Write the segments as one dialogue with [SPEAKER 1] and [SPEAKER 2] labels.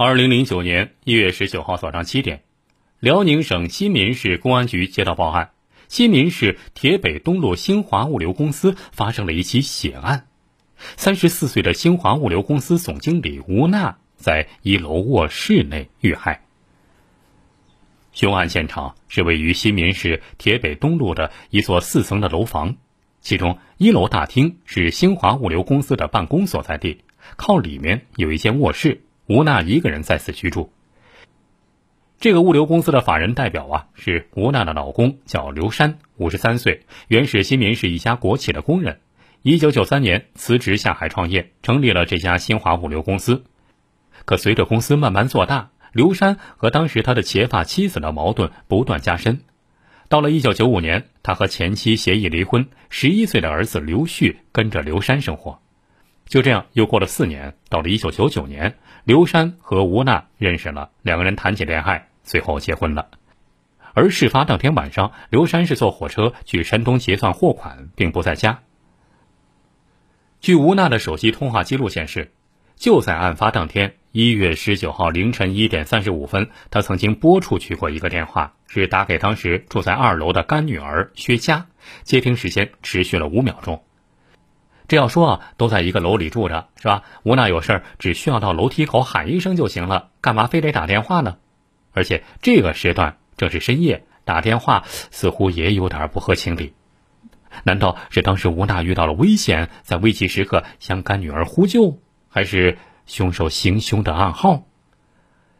[SPEAKER 1] 二零零九年一月十九号早上七点，辽宁省新民市公安局接到报案，新民市铁北东路新华物流公司发生了一起血案。三十四岁的新华物流公司总经理吴娜在一楼卧室内遇害。凶案现场是位于新民市铁北东路的一座四层的楼房，其中一楼大厅是新华物流公司的办公所在地，靠里面有一间卧室，吴娜一个人在此居住。这个物流公司的法人代表啊，是吴娜的老公，叫刘山，五十三岁，原是新民市一家国企的工人。一九九三年辞职下海创业，成立了这家新华物流公司。可随着公司慢慢做大，刘山和当时他的结发妻子的矛盾不断加深。到了一九九五年，他和前妻协议离婚，十一岁的儿子刘旭跟着刘山生活。就这样，又过了四年，到了一九九九年，刘山和吴娜认识了，两个人谈起恋爱，最后结婚了。而事发当天晚上，刘山是坐火车去山东结算货款，并不在家。据吴娜的手机通话记录显示，就在案发当天一月十九号凌晨一点三十五分，她曾经拨出去过一个电话，是打给当时住在二楼的干女儿薛佳，接听时间持续了五秒钟。这要说啊，都在一个楼里住着，是吧？吴娜有事儿只需要到楼梯口喊一声就行了，干嘛非得打电话呢？而且这个时段正是深夜，打电话似乎也有点不合情理。难道是当时吴娜遇到了危险，在危急时刻向干女儿呼救，还是凶手行凶的暗号？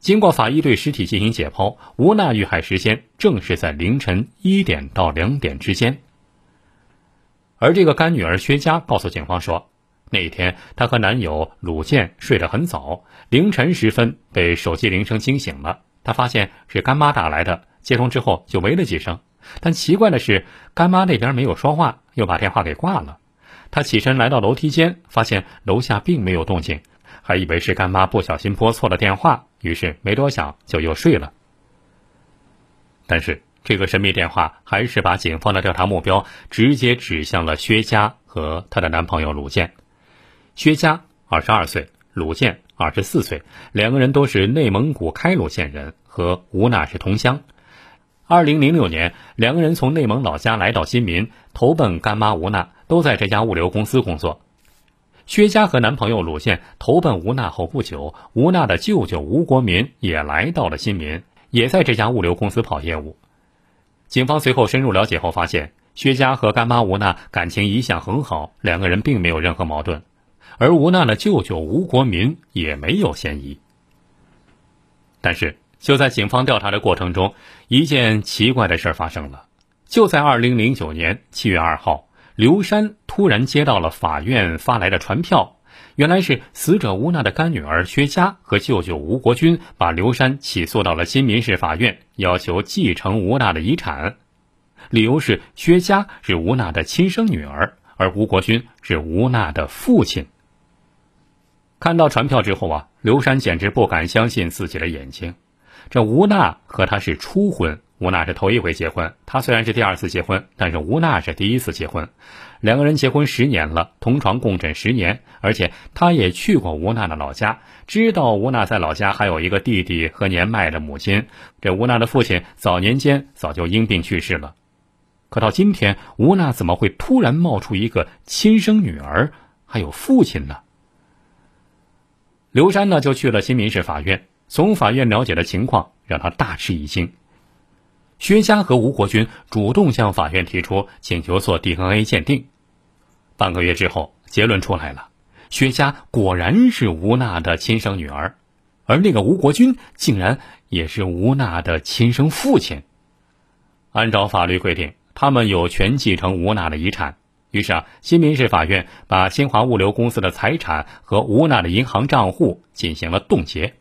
[SPEAKER 1] 经过法医对尸体进行解剖，吴娜遇害时间正是在凌晨一点到两点之间。而这个干女儿薛佳告诉警方说，那一天她和男友鲁健睡得很早，凌晨时分被手机铃声惊醒了，她发现是干妈打来的，接通之后就喂了几声。但奇怪的是，干妈那边没有说话，又把电话给挂了。她起身来到楼梯间，发现楼下并没有动静，还以为是干妈不小心拨错了电话，于是没多想就又睡了。但是这个神秘电话还是把警方的调查目标直接指向了薛佳和她的男朋友鲁健。薛佳二十二岁，鲁健二十四岁，两个人都是内蒙古开鲁县人，和吴娜是同乡。二零零六年，两个人从内蒙老家来到新民，投奔干妈吴娜，都在这家物流公司工作。薛佳和男朋友鲁健投奔吴娜后不久，吴娜的舅舅吴国民也来到了新民，也在这家物流公司跑业务。警方随后深入了解后发现，薛佳和干妈吴娜感情一向很好，两个人并没有任何矛盾，而吴娜的舅舅吴国民也没有嫌疑。但是。就在警方调查的过程中，一件奇怪的事发生了。就在二零零九年七月二号，刘山突然接到了法院发来的传票，原来是死者吴娜的干女儿薛佳和舅舅吴国军把刘山起诉到了新民市法院，要求继承吴娜的遗产。理由是薛佳是吴娜的亲生女儿，而吴国军是吴娜的父亲。看到传票之后啊，刘山简直不敢相信自己的眼睛。这吴娜和他是初婚，吴娜是头一回结婚，他虽然是第二次结婚，但是吴娜是第一次结婚。两个人结婚十年了，同床共枕十年，而且他也去过吴娜的老家，知道吴娜在老家还有一个弟弟和年迈的母亲。这吴娜的父亲早年间早就因病去世了，可到今天，吴娜怎么会突然冒出一个亲生女儿，还有父亲呢？刘山呢，就去了新民市法院。从法院了解的情况让他大吃一惊，薛佳和吴国军主动向法院提出请求做 DNA 鉴定。半个月之后，结论出来了，薛佳果然是吴娜的亲生女儿，而那个吴国军竟然也是吴娜的亲生父亲。按照法律规定，他们有权继承吴娜的遗产。于是啊，新民市法院把新华物流公司的财产和吴娜的银行账户进行了冻结。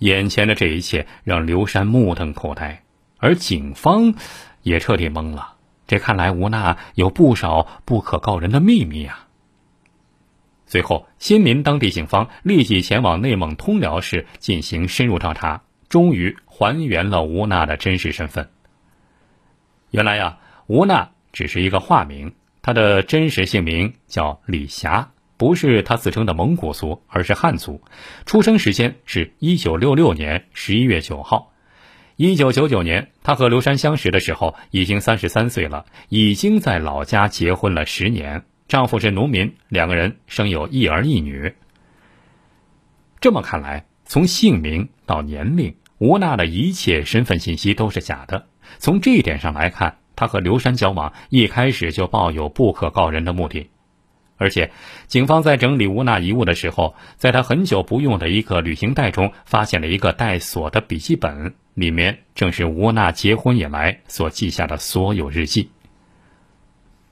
[SPEAKER 1] 眼前的这一切让刘山目瞪口呆，而警方也彻底懵了。这看来吴娜有不少不可告人的秘密啊！随后，新民当地警方立即前往内蒙通辽市进行深入调查，终于还原了吴娜的真实身份。原来呀，吴娜只是一个化名，她的真实姓名叫李霞，不是他自称的蒙古族，而是汉族，出生时间是一九六六年十一月九号。一九九九年，他和刘山相识的时候已经三十三岁了，已经在老家结婚了十年，丈夫是农民，两个人生有一儿一女。这么看来，从姓名到年龄，吴娜的一切身份信息都是假的。从这一点上来看，他和刘山交往一开始就抱有不可告人的目的。而且，警方在整理吴娜遗物的时候，在她很久不用的一个旅行袋中发现了一个带锁的笔记本，里面正是吴娜结婚以来所记下的所有日记。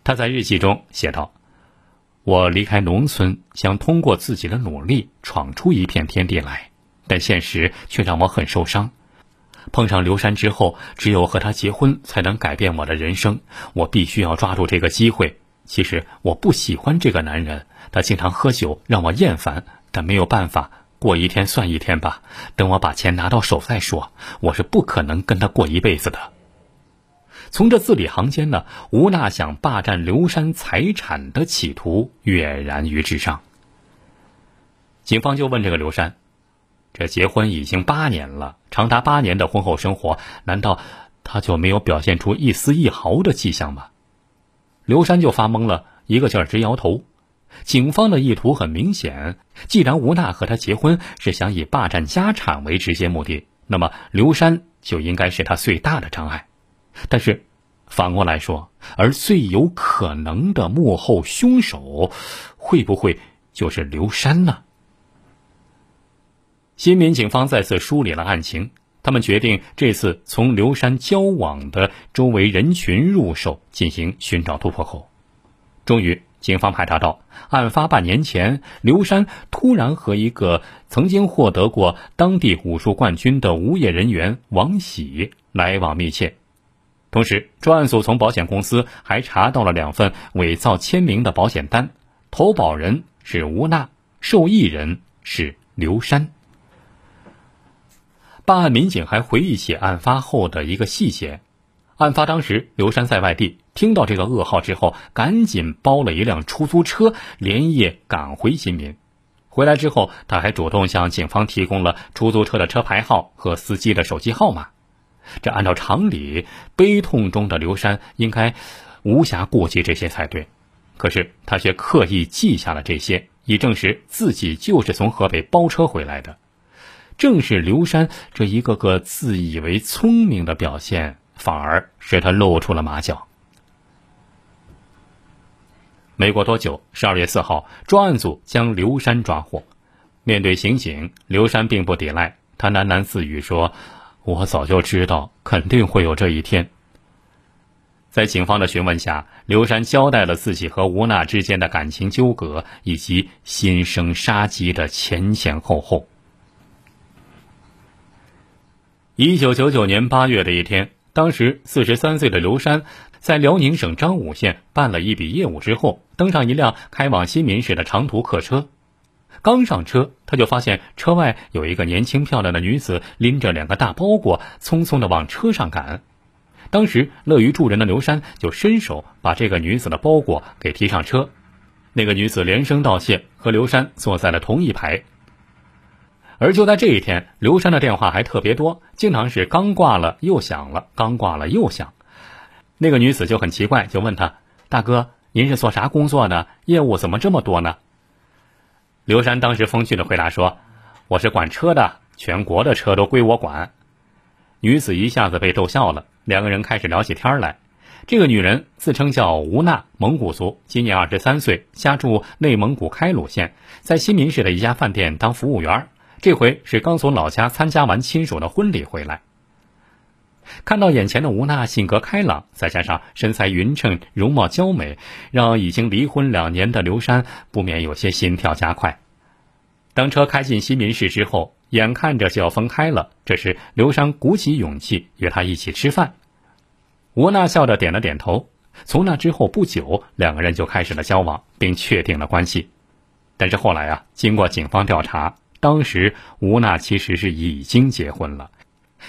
[SPEAKER 1] 他在日记中写道：“我离开农村，想通过自己的努力闯出一片天地来，但现实却让我很受伤。碰上刘山之后，只有和他结婚才能改变我的人生，我必须要抓住这个机会。”其实我不喜欢这个男人，他经常喝酒，让我厌烦。但没有办法，过一天算一天吧。等我把钱拿到手再说。我是不可能跟他过一辈子的。从这字里行间呢，吴娜想霸占刘山财产的企图跃然于纸上。警方就问这个刘山：“这结婚已经八年了，长达八年的婚后生活，难道他就没有表现出一丝一毫的迹象吗？”刘山就发懵了，一个劲儿直摇头。警方的意图很明显，既然吴娜和他结婚是想以霸占家产为直接目的，那么刘山就应该是他最大的障碍。但是，反过来说，而最有可能的幕后凶手，会不会就是刘山呢？新民警方再次梳理了案情。他们决定这次从刘山交往的周围人群入手进行寻找突破口。终于，警方排查到，案发半年前，刘山突然和一个曾经获得过当地武术冠军的无业人员王喜来往密切。同时，专案组从保险公司还查到了两份伪造签名的保险单，投保人是吴娜，受益人是刘山。办案民警还回忆起案发后的一个细节：案发当时，刘山在外地，听到这个噩耗之后，赶紧包了一辆出租车，连夜赶回新民。回来之后，他还主动向警方提供了出租车的车牌号和司机的手机号码。这按照常理，悲痛中的刘山应该无暇顾及这些才对，可是他却刻意记下了这些，以证实自己就是从河北包车回来的。正是刘山这一个个自以为聪明的表现，反而使他露出了马脚。没过多久，十二月四号，专案组将刘山抓获。面对刑警，刘山并不抵赖，他喃喃自语说：“我早就知道，肯定会有这一天。”在警方的询问下，刘山交代了自己和吴娜之间的感情纠葛以及心生杀机的前前后后。一九九九年八月的一天，当时四十三岁的刘山，在辽宁省张武县办了一笔业务之后，登上一辆开往新民市的长途客车。刚上车，他就发现车外有一个年轻漂亮的女子，拎着两个大包裹，匆匆的往车上赶。当时乐于助人的刘山就伸手把这个女子的包裹给提上车。那个女子连声道谢，和刘山坐在了同一排。而就在这一天，刘山的电话还特别多，经常是刚挂了又响了，刚挂了又响。那个女子就很奇怪，就问他：“大哥，您是做啥工作的？业务怎么这么多呢？”刘山当时风趣的回答说：“我是管车的，全国的车都归我管。”女子一下子被逗笑了，两个人开始聊起天来。这个女人自称叫吴娜，蒙古族，今年二十三岁，家住内蒙古开鲁县，在新民市的一家饭店当服务员。这回是刚从老家参加完亲属的婚礼回来，看到眼前的吴娜性格开朗，再加上身材匀称、容貌娇美，让已经离婚两年的刘山不免有些心跳加快。当车开进新民市之后，眼看着就要分开了，这时刘山鼓起勇气约她一起吃饭。吴娜笑着点了点头。从那之后不久，两个人就开始了交往，并确定了关系。但是后来啊，经过警方调查。当时吴娜其实是已经结婚了，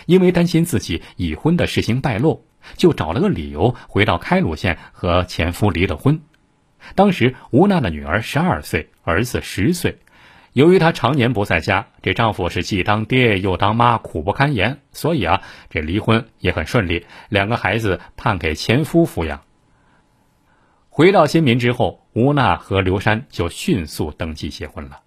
[SPEAKER 1] 因为担心自己已婚的事情败露，就找了个理由回到开鲁县和前夫离了婚。当时吴娜的女儿十二岁，儿子十岁。由于她常年不在家，这丈夫是既当爹又当妈，苦不堪言，所以啊，这离婚也很顺利，两个孩子判给前夫抚养。回到新民之后，吴娜和刘山就迅速登记结婚了。